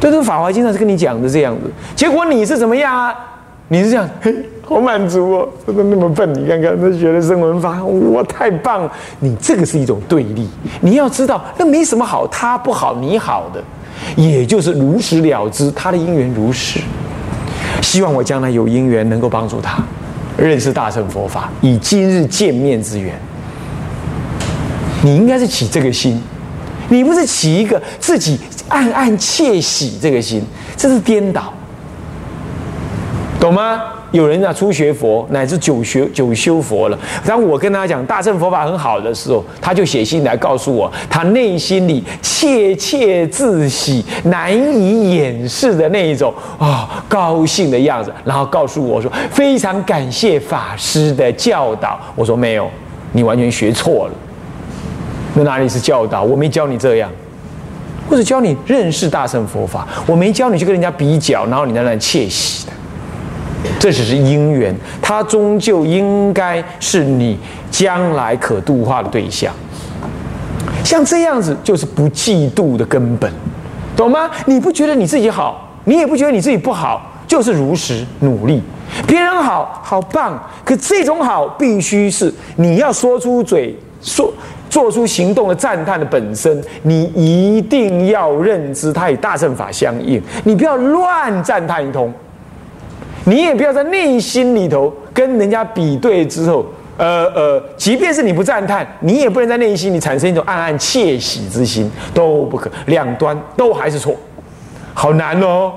对，这个《法华经》上是跟你讲的这样子，结果你是怎么样啊？你是这样，嘿，好满足哦，怎么那么笨？你看看，那学了声闻法，哇，太棒了！你这个是一种对立，你要知道，那没什么好，他不好，你好的，也就是如实了知，他的因缘如是。希望我将来有因缘能够帮助他认识大乘佛法，以今日见面之缘。你应该是起这个心，你不是起一个自己暗暗窃喜这个心，这是颠倒。懂吗？有人啊，初学佛乃至久学久修佛了。当我跟他讲大乘佛法很好的时候，他就写信来告诉我，他内心里窃窃自喜、难以掩饰的那一种啊高兴的样子。然后告诉我说，非常感谢法师的教导。我说没有，你完全学错了。那哪里是教导？我没教你这样，或者教你认识大乘佛法，我没教你去跟人家比较，然后你在那窃喜的。这只是因缘，它终究应该是你将来可度化的对象。像这样子，就是不嫉妒的根本，懂吗？你不觉得你自己好，你也不觉得你自己不好，就是如实努力。别人好好棒，可这种好必须是你要说出嘴说做出行动的赞叹的本身，你一定要认知它与大乘法相应，你不要乱赞叹一通。你也不要在内心里头跟人家比对之后，呃呃，即便是你不赞叹，你也不能在内心里产生一种暗暗窃喜之心，都不可，两端都还是错，好难哦。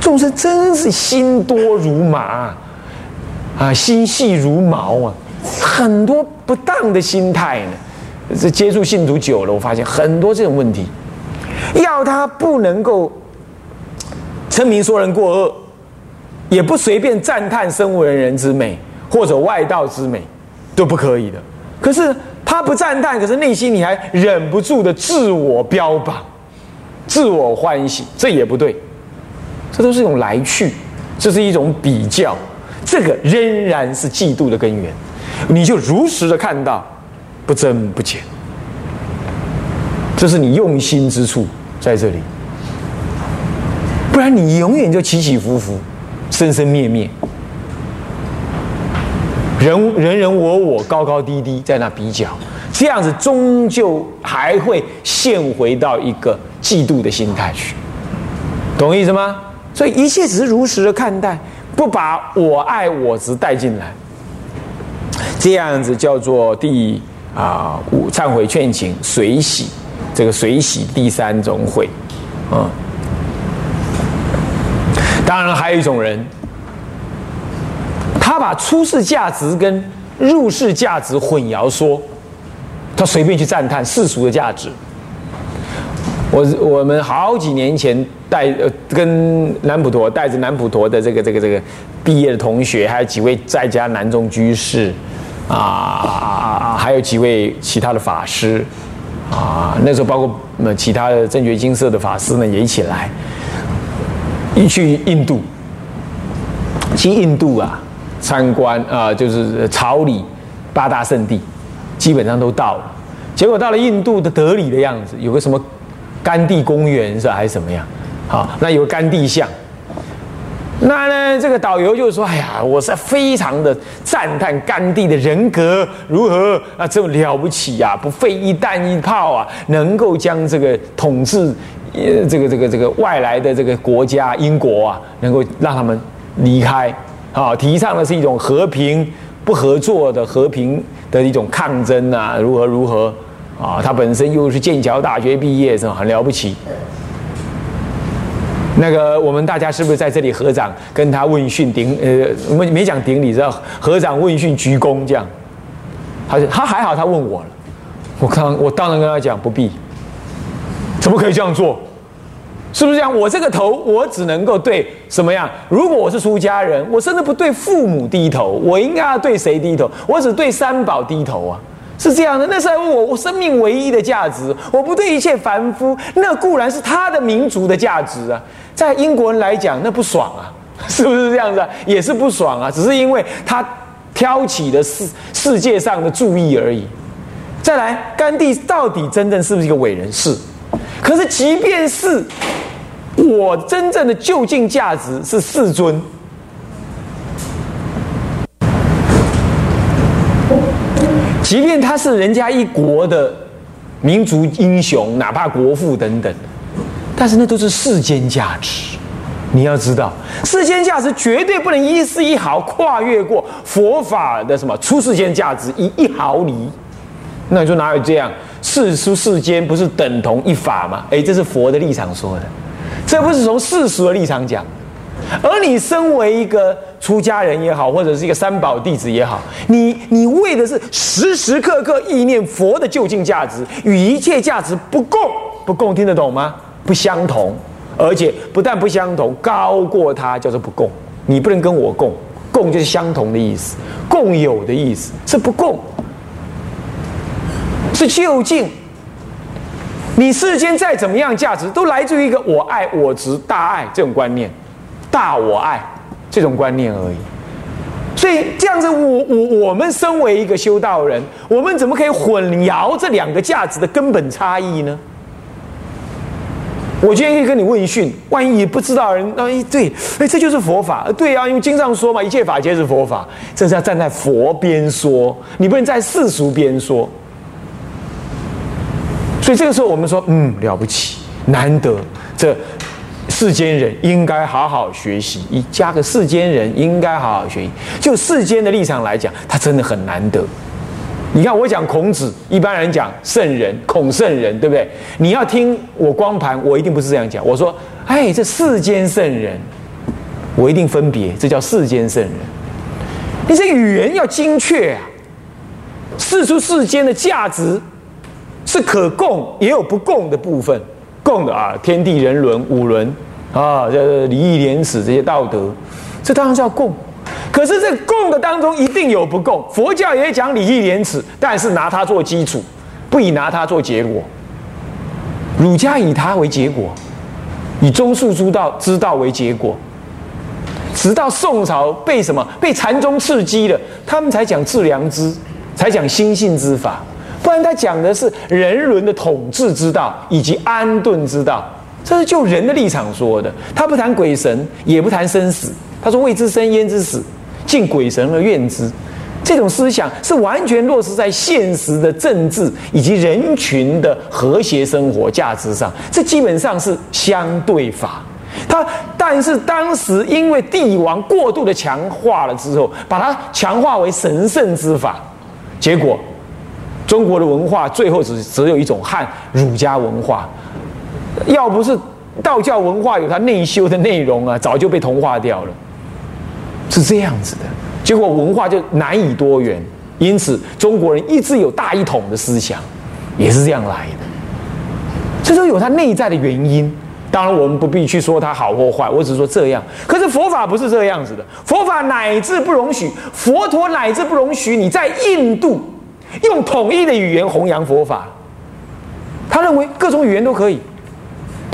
众生真是心多如麻啊，心细如毛啊，很多不当的心态呢。这接触信徒久了，我发现很多这种问题，要他不能够。称名说人过恶，也不随便赞叹生为人之美或者外道之美，都不可以的。可是他不赞叹，可是内心你还忍不住的自我标榜、自我欢喜，这也不对。这都是一种来去，这是一种比较，这个仍然是嫉妒的根源。你就如实的看到，不增不减，这是你用心之处在这里。不然你永远就起起伏伏，生生灭灭，人人人我我，高高低低，在那比较，这样子终究还会陷回到一个嫉妒的心态去，懂意思吗？所以一切只是如实的看待，不把我爱我执带进来，这样子叫做第啊五忏悔劝请随喜，这个随喜第三种悔，啊。当然，还有一种人，他把出世价值跟入世价值混淆说，他随便去赞叹世俗的价值。我我们好几年前带呃跟南普陀带着南普陀的这个这个这个毕业的同学，还有几位在家南中居士啊，还有几位其他的法师啊，那时候包括那其他的正觉金色的法师呢也一起来。一去印度，去印度啊，参观啊，就是朝礼八大圣地，基本上都到了。结果到了印度的德里的样子，有个什么甘地公园是吧，还是怎么样？好，那有个甘地像。那呢，这个导游就说：“哎呀，我是非常的赞叹甘地的人格如何啊，这么了不起呀，不费一弹一炮啊，能够将这个统治。”呃，这个这个这个外来的这个国家英国啊，能够让他们离开，啊，提倡的是一种和平不合作的和平的一种抗争啊，如何如何啊？他本身又是剑桥大学毕业，是吧？很了不起。那个我们大家是不是在这里合掌跟他问讯顶？呃，没没讲顶礼，知道合掌问讯鞠躬这样。他他还好，他问我了，我刚我当然跟他讲不必，怎么可以这样做？是不是这样？我这个头，我只能够对什么样？如果我是出家人，我甚至不对父母低头，我应该要对谁低头？我只对三宝低头啊！是这样的。那是我我生命唯一的价值，我不对一切凡夫，那固然是他的民族的价值啊。在英国人来讲，那不爽啊，是不是这样子？也是不爽啊，只是因为他挑起了世世界上的注意而已。再来，甘地到底真正是不是一个伟人？是。可是即便是我真正的就近价值是世尊。即便他是人家一国的民族英雄，哪怕国父等等，但是那都是世间价值。你要知道，世间价值绝对不能一丝一毫跨越过佛法的什么出世间价值一一毫厘。那你说哪有这样？世出世间不是等同一法吗？哎，这是佛的立场说的，这不是从世俗的立场讲。而你身为一个出家人也好，或者是一个三宝弟子也好，你你为的是时时刻刻意念佛的究竟价值，与一切价值不共，不共听得懂吗？不相同，而且不但不相同，高过它叫做不共。你不能跟我共，共就是相同的意思，共有的意思是不共，是究竟。你世间再怎么样价值，都来自于一个我爱我执大爱这种观念。大我爱这种观念而已，所以这样子，我我我们身为一个修道人，我们怎么可以混淆这两个价值的根本差异呢？我今天可以跟你问讯，万一你不知道人，那哎，对，哎，这就是佛法，对啊，因为经上说嘛，一切法皆是佛法，这是要站在佛边说，你不能在世俗边说。所以这个时候，我们说，嗯，了不起，难得这。世间人应该好好学习，一加个世间人应该好好学习。就世间的立场来讲，他真的很难得。你看我讲孔子，一般人讲圣人，孔圣人，对不对？你要听我光盘，我一定不是这样讲。我说，哎，这世间圣人，我一定分别，这叫世间圣人。你这语言要精确啊，世出世间的价值是可共，也有不共的部分。共的啊，天地人伦五伦。啊，这礼义廉耻这些道德，这当然叫共。可是这共的当中一定有不共。佛教也讲礼义廉耻，但是拿它做基础，不以拿它做结果。儒家以它为结果，以中恕诸道之道为结果。直到宋朝被什么被禅宗刺激了，他们才讲致良知，才讲心性之法。不然他讲的是人伦的统治之道以及安顿之道。这是就人的立场说的，他不谈鬼神，也不谈生死。他说：“未知生焉知死？敬鬼神而怨之。”这种思想是完全落实在现实的政治以及人群的和谐生活价值上。这基本上是相对法。他但是当时因为帝王过度的强化了之后，把它强化为神圣之法，结果中国的文化最后只只有一种汉儒家文化。要不是道教文化有它内修的内容啊，早就被同化掉了。是这样子的，结果文化就难以多元，因此中国人一直有大一统的思想，也是这样来的。这都有它内在的原因。当然，我们不必去说它好或坏，我只是说这样。可是佛法不是这样子的，佛法乃至不容许，佛陀乃至不容许你在印度用统一的语言弘扬佛法。他认为各种语言都可以。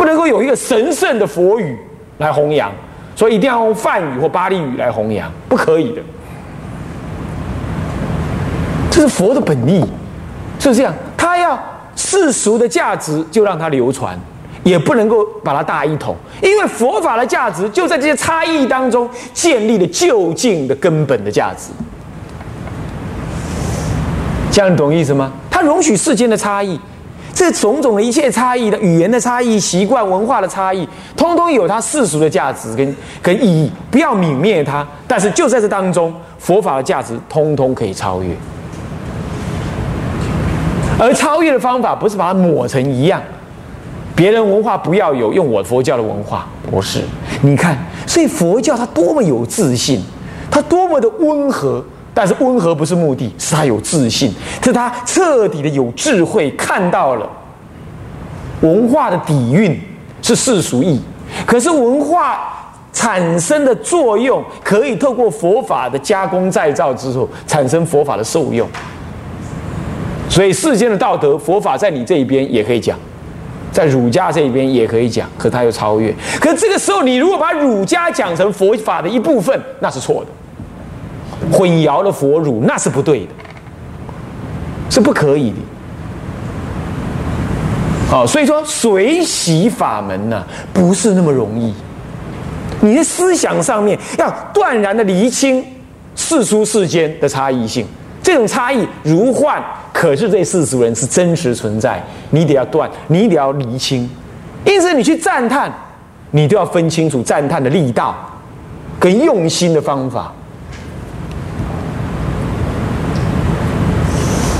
不能够有一个神圣的佛语来弘扬，所以一定要用梵语或巴利语来弘扬，不可以的。这是佛的本意，是这样。他要世俗的价值就让它流传，也不能够把它大一统，因为佛法的价值就在这些差异当中建立了就近的根本的价值。这样懂意思吗？他容许世间的差异。这种种的一切差异的语言的差异、习惯文化的差异，通通有它世俗的价值跟跟意义，不要泯灭它。但是就在这当中，佛法的价值通通可以超越。而超越的方法不是把它抹成一样，别人文化不要有，用我佛教的文化不是。你看，所以佛教它多么有自信，它多么的温和。但是温和不是目的，是他有自信，是他彻底的有智慧，看到了文化的底蕴是世俗意义，可是文化产生的作用可以透过佛法的加工再造之后，产生佛法的受用。所以世间的道德，佛法在你这一边也可以讲，在儒家这一边也可以讲，可他又超越。可这个时候，你如果把儒家讲成佛法的一部分，那是错的。混淆了佛儒，那是不对的，是不可以的。好，所以说随喜法门呢，不是那么容易。你的思想上面要断然的厘清世俗世间的差异性，这种差异如幻，可是这世俗人是真实存在，你得要断，你得要厘清。因此，你去赞叹，你都要分清楚赞叹的力道跟用心的方法。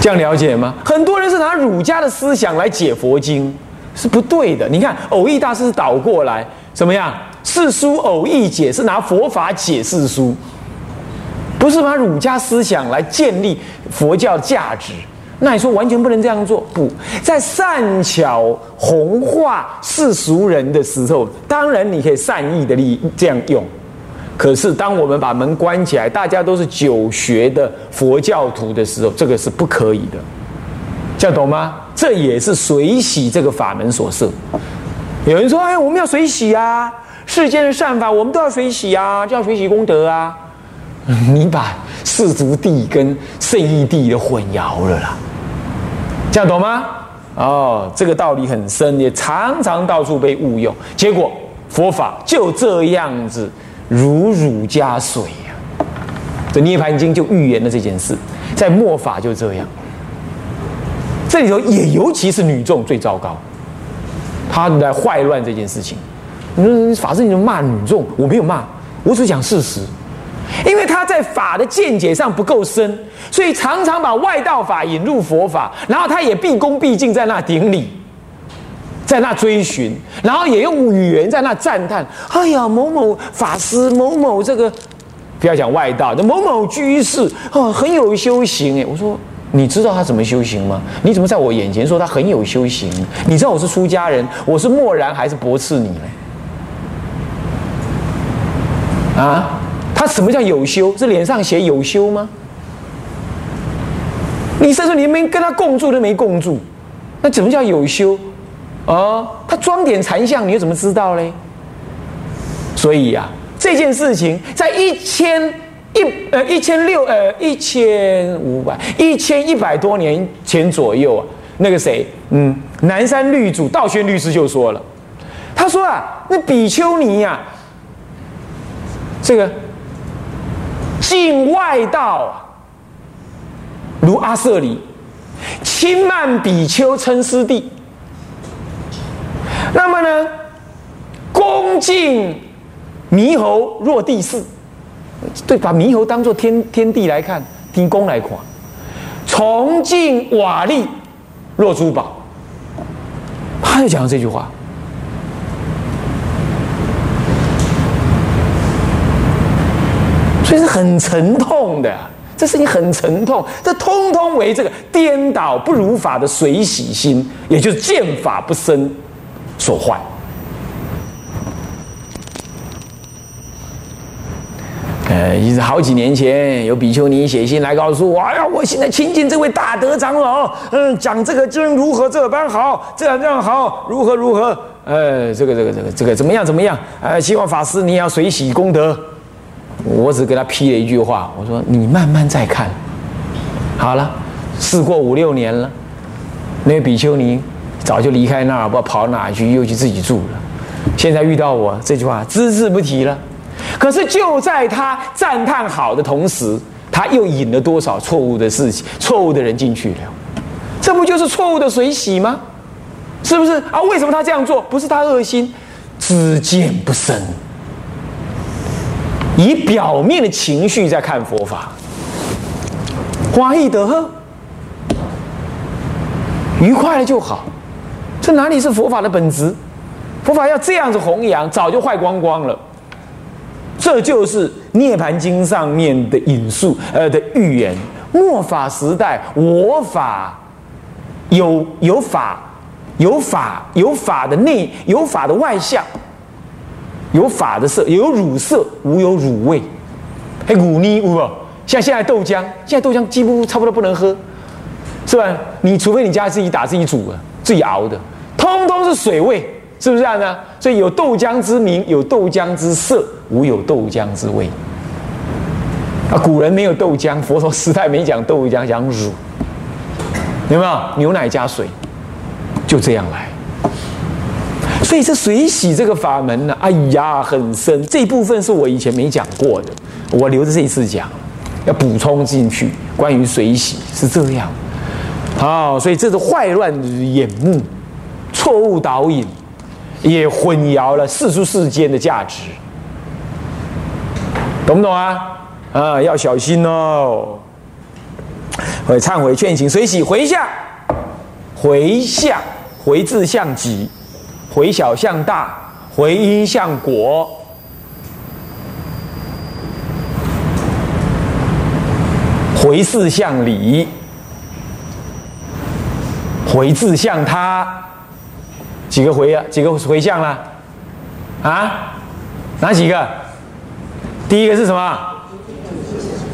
这样了解吗？很多人是拿儒家的思想来解佛经，是不对的。你看，偶义大师倒过来怎么样？四书偶义解是拿佛法解四书，不是拿儒家思想来建立佛教价值。那你说完全不能这样做？不在善巧弘化世俗人的时候，当然你可以善意的利这样用。可是，当我们把门关起来，大家都是久学的佛教徒的时候，这个是不可以的，这样懂吗？这也是水洗这个法门所设。有人说：“哎，我们要水洗啊，世间的善法我们都要水洗啊，就要水洗功德啊。”你把世俗地跟圣义地的混淆了啦，这样懂吗？哦，这个道理很深，也常常到处被误用，结果佛法就这样子。如乳加水呀，这《涅盘经》就预言了这件事，在末法就这样。这里头也尤其是女众最糟糕，她来坏乱这件事情。你说法师，你骂女众？我没有骂，我只讲事实。因为他在法的见解上不够深，所以常常把外道法引入佛法，然后他也毕恭毕敬在那顶礼。在那追寻，然后也用语言在那赞叹。哎呀，某某法师，某某这个，不要讲外道，某某居士哦，很有修行哎。我说，你知道他怎么修行吗？你怎么在我眼前说他很有修行？你知道我是出家人，我是默然还是驳斥你呢？啊，他什么叫有修？是脸上写有修吗？你甚至连没跟他共住都没共住，那怎么叫有修？哦，他装点禅像，你又怎么知道嘞？所以呀，这件事情在一千一呃一千六呃一千五百一千一百多年前左右啊，那个谁，嗯，南山律主道宣律师就说了，他说啊，那比丘尼呀，这个境外道啊如阿舍里，轻慢比丘称师弟。那么呢，恭敬猕猴若地势，对，把猕猴当做天天地来看，天公来看；崇敬瓦砾若珠宝，他就讲了这句话，所以是很沉痛的，这事情很沉痛，这通通为这个颠倒不如法的水洗心，也就是见法不深。所坏。呃，也是好几年前，有比丘尼写信来告诉我：“哎呀，我现在亲近这位大德长老，嗯，讲这个经如何这般好，这样这样好，如何如何？呃，这个这个这个这个怎么样怎么样？呃，希望法师你要随喜功德。”我只给他批了一句话，我说：“你慢慢再看。”好了，事过五六年了，那位比丘尼。早就离开那儿，不知道跑哪去，又去自己住了。现在遇到我这句话，只字不提了。可是就在他赞叹好的同时，他又引了多少错误的事情、错误的人进去了？这不就是错误的水洗吗？是不是啊？为什么他这样做？不是他恶心，知见不深，以表面的情绪在看佛法，花易得，愉快了就好。这哪里是佛法的本质？佛法要这样子弘扬，早就坏光光了。这就是《涅盘经》上面的引述，呃的预言。末法时代，我法有有法有法有法的内有法的外相，有法的色，有乳色，无有乳味。还乳泥无？像现在豆浆，现在豆浆几乎差不多不能喝，是吧？你除非你家自己打自己煮的，最熬的。通通是水味，是不是这样呢？所以有豆浆之名，有豆浆之色，无有豆浆之味。啊，古人没有豆浆，佛陀时代没讲豆浆，讲乳，有没有？牛奶加水，就这样来。所以这水洗这个法门呢，哎呀，很深。这一部分是我以前没讲过的，我留着这一次讲，要补充进去。关于水洗是这样，好，所以这是坏乱眼目，错误导引，也混淆了世俗世间的价值，懂不懂啊？啊，要小心哦。会忏悔劝请随喜回向，回向回字向己。回小向大，回因向果，回事向理，回字向他，几个回啊？几个回向了？啊？哪几个？第一个是什么？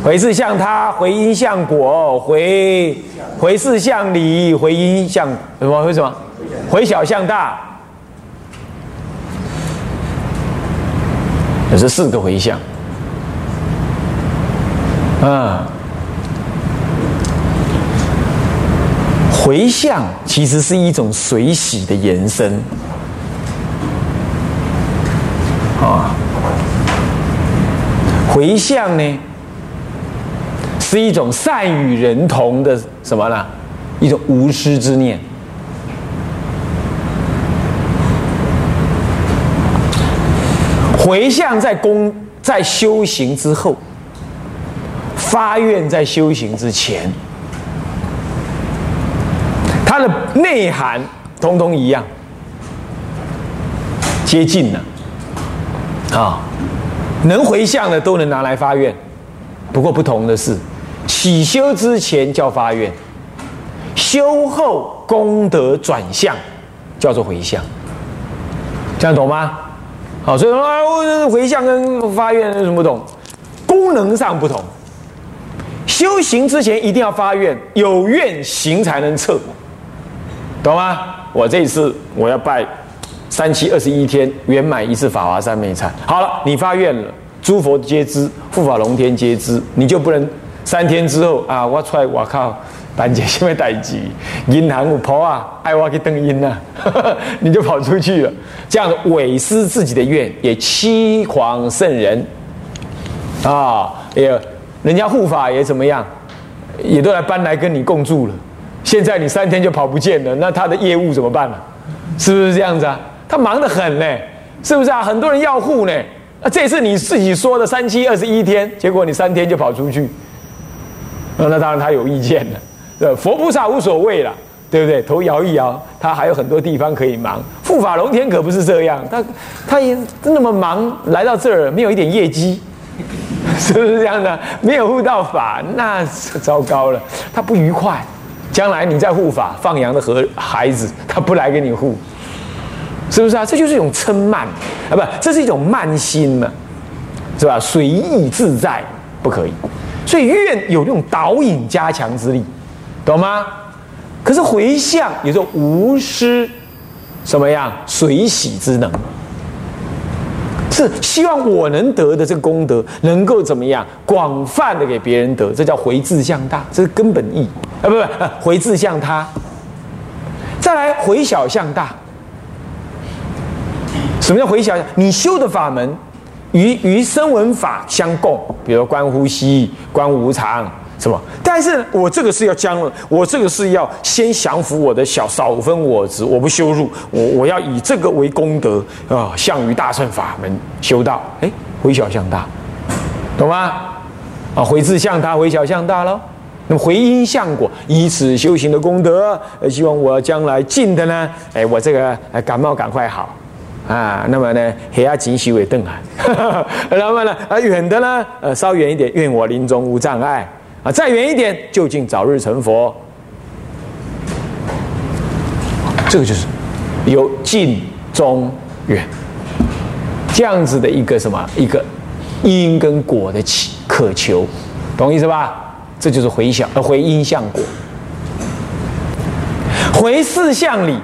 回字向他，回因向果，回回事向理，回因向什么？回什么？回小向大。有这四个回向，啊，回向其实是一种水洗的延伸，啊，回向呢是一种善与人同的什么呢？一种无私之念。回向在功在修行之后，发愿在修行之前，它的内涵通通一样，接近了啊！能回向的都能拿来发愿，不过不同的是，起修之前叫发愿，修后功德转向叫做回向，这样懂吗？好，所以说，回向跟发愿有什么不同？功能上不同。修行之前一定要发愿，有愿行才能测，懂吗？我这一次我要拜三七二十一天圆满一次法华三昧忏。好了，你发愿了，诸佛皆知，护法龙天皆知，你就不能三天之后啊，我出来，我靠！办件什么代志？银行有婆啊，爱我去登音呐，你就跑出去了。这样违失自己的愿，也欺狂圣人啊！也人家护法也怎么样，也都来搬来跟你共住了。现在你三天就跑不见了，那他的业务怎么办呢？是不是这样子啊？他忙得很呢，是不是啊？很多人要护呢。啊，这次你自己说的三七二十一天，结果你三天就跑出去，那当然他有意见了。呃，佛菩萨无所谓了，对不对？头摇一摇，他还有很多地方可以忙。护法龙天可不是这样，他他也那么忙，来到这儿没有一点业绩，是不是这样的？没有护到法，那糟糕了，他不愉快。将来你在护法放羊的和孩子，他不来给你护，是不是啊？这就是一种嗔慢啊，不，这是一种慢心嘛，是吧？随意自在不可以，所以愿有那种导引加强之力。懂吗？可是回向有时候无失什么样水洗之能，是希望我能得的这个功德能够怎么样广泛的给别人得，这叫回志向大，这是根本意啊！不不，回志向他，再来回小向大。什么叫回小？你修的法门与与声闻法相共，比如观呼吸、观无常。什么？但是我这个是要将，我这个是要先降服我的小少分我执，我不修入，我我要以这个为功德啊，向于大乘法门修道，哎，回小向大，懂吗？啊，回自向他，回小向大喽。那么回因向果，以此修行的功德，希望我将来近的呢，哎，我这个感冒赶快好啊。那么呢，黑压紧修为邓海，那么呢，啊，远的呢，呃，稍远一点，愿我临终无障碍。啊，再远一点，就近早日成佛。这个就是有近中远这样子的一个什么一个因跟果的祈渴求，懂意思吧？这就是回向呃回因相果，回四向里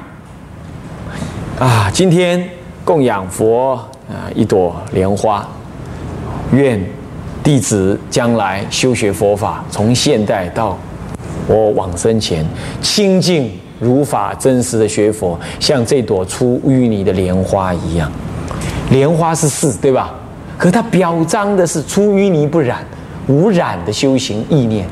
啊。今天供养佛啊一朵莲花，愿。弟子将来修学佛法，从现代到我往生前，清净如法真实的学佛，像这朵出淤泥的莲花一样。莲花是事，对吧？可它表彰的是出淤泥不染、无染的修行意念。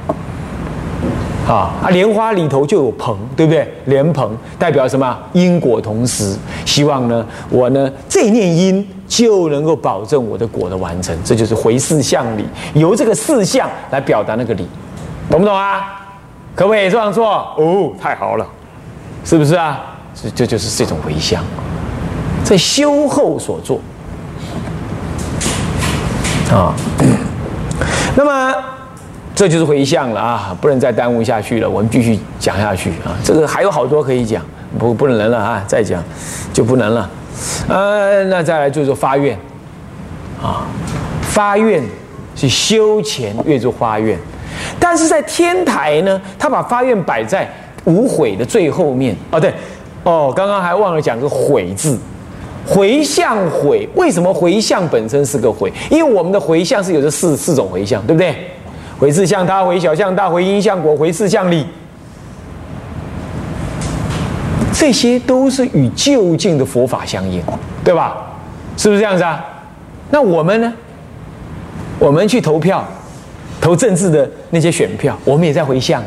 啊啊！莲花里头就有蓬，对不对？莲蓬代表什么？因果同时。希望呢，我呢这念因就能够保证我的果的完成。这就是回四相理，由这个四相来表达那个理，懂不懂啊？可不可以这样做？哦，太好了，是不是啊？这这就是这种回向，在修后所做啊。那么。这就是回向了啊，不能再耽误下去了，我们继续讲下去啊。这个还有好多可以讲，不不能了啊，再讲就不能了。呃，那再来就是发愿啊，发愿是修前越做发愿，但是在天台呢，他把发愿摆在无悔的最后面哦，对哦，刚刚还忘了讲个悔字，回向悔，为什么回向本身是个悔？因为我们的回向是有这四四种回向，对不对？回事向他，回小向大，回因向果，回事向理，这些都是与就近的佛法相应，对吧？是不是这样子啊？那我们呢？我们去投票，投政治的那些选票，我们也在回向。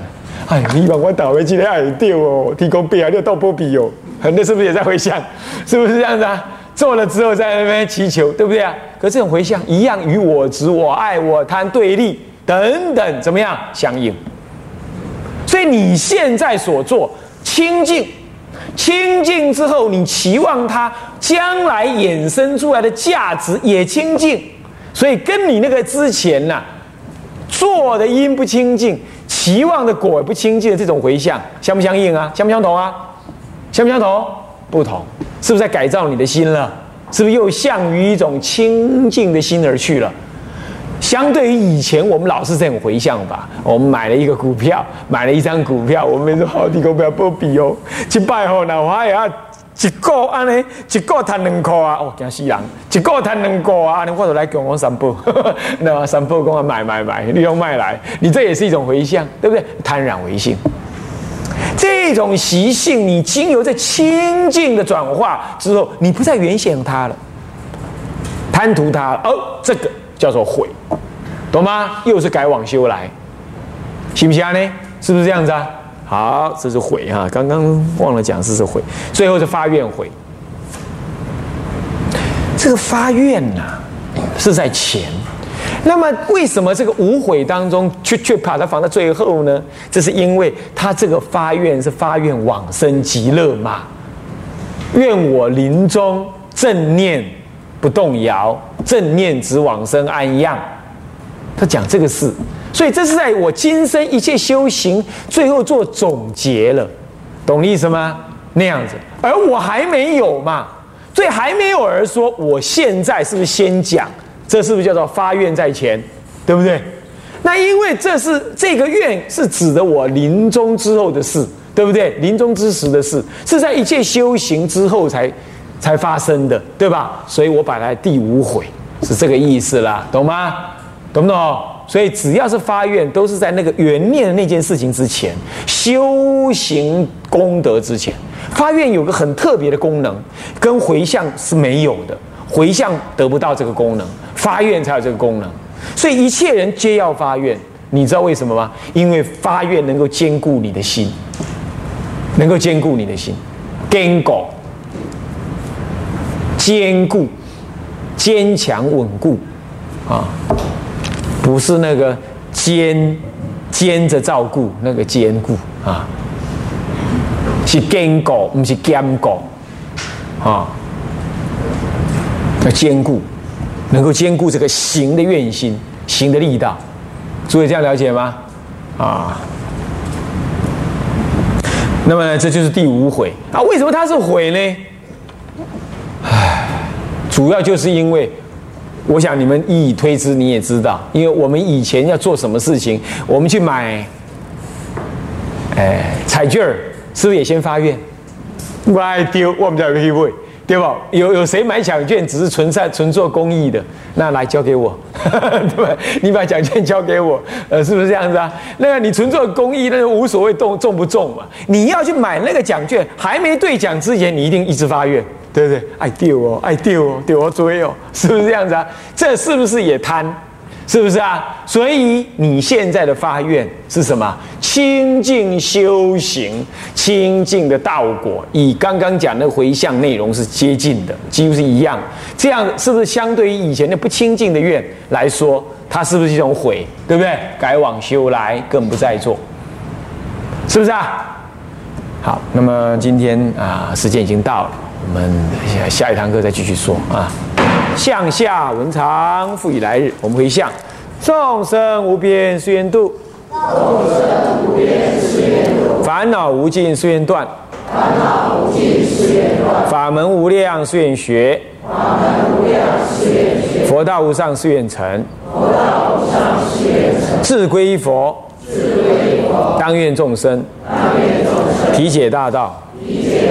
哎，你把我打回去，还掉哦，提供币啊，六倒波比哦，很多是不是也在回向？是不是这样子啊？做了之后在那边祈求，对不对啊？可这种回向一样，与我执、我爱、我贪对立。等等，怎么样相应？所以你现在所做清净，清净之后，你期望它将来衍生出来的价值也清净，所以跟你那个之前呐做的因不清净，期望的果不清净的这种回向，相不相应啊？相不相同啊？相不相同？不同，是不是在改造你的心了？是不是又向于一种清净的心而去了？相对于以前，我们老是这种回向吧。我们买了一个股票，买了一张股票，我们说好低股票不比哦。去拜后呢，我还要一个安尼，一个赚两块啊！哦，惊死人！一个赚两块啊！安尼我就来讲我三步，那三步讲啊买买买，你用卖来，你这也是一种回向，对不对？贪婪为性，这种习性，你经由在清净的转化之后，你不再原想它了，贪图它哦，这个。叫做悔，懂吗？又是改往修来，行不行呢？是不是这样子啊？好，这是悔哈，刚刚忘了讲这是悔，最后是发愿悔。这个发愿呐，是在前。那么为什么这个无悔当中却却把它放在最后呢？这是因为他这个发愿是发愿往生极乐嘛，愿我临终正念。不动摇，正念只往生安样。他讲这个事，所以这是在我今生一切修行最后做总结了，懂意思吗？那样子，而我还没有嘛，所以还没有而说，我现在是不是先讲？这是不是叫做发愿在前？对不对？那因为这是这个愿是指的我临终之后的事，对不对？临终之时的事，是在一切修行之后才。才发生的，对吧？所以我把它第五悔是这个意思啦，懂吗？懂不懂？所以只要是发愿，都是在那个缘念的那件事情之前，修行功德之前。发愿有个很特别的功能，跟回向是没有的，回向得不到这个功能，发愿才有这个功能。所以一切人皆要发愿，你知道为什么吗？因为发愿能够兼顾你的心，能够兼顾你的心，坚果。坚固、坚强、稳固，啊，不是那个坚坚着照顾那个坚固啊，是坚固，不是坚固，啊，要坚固，能够兼顾这个行的愿心、行的力道，诸位这样了解吗？啊，那么这就是第五悔啊，为什么它是悔呢？唉主要就是因为，我想你们一以推之，你也知道，因为我们以前要做什么事情，我们去买，哎，彩券儿，是不是也先发愿？不爱丢，我们才去买。对吧？有有谁买奖券只是纯在纯做公益的？那来交给我，对吧？你把奖券交给我，呃，是不是这样子啊？那个你纯做公益，那就无所谓中中不中嘛。你要去买那个奖券，还没兑奖之前，你一定一直发愿，对不对？爱丢哦，爱丢哦，丢我追哦，是不是这样子啊？这是不是也贪？是不是啊？所以你现在的发愿是什么？清净修行，清净的道果，以刚刚讲的回向内容是接近的，几乎是一样。这样是不是相对于以前的不清净的愿来说，它是不是一种悔？对不对？改往修来，更不再做，是不是啊？好，那么今天啊，时间已经到了，我们下一堂课再继续说啊。向下文长，复以来日。我们回向：众生无边誓愿度，众生无边誓愿度；烦恼无尽誓愿断，烦恼无尽誓愿断；法门无量誓愿学，法门无量誓愿学；佛道无上誓愿成，佛道无上誓愿成；志归一佛，志归一佛；当愿众生，当愿众生；体解大道，体解大道；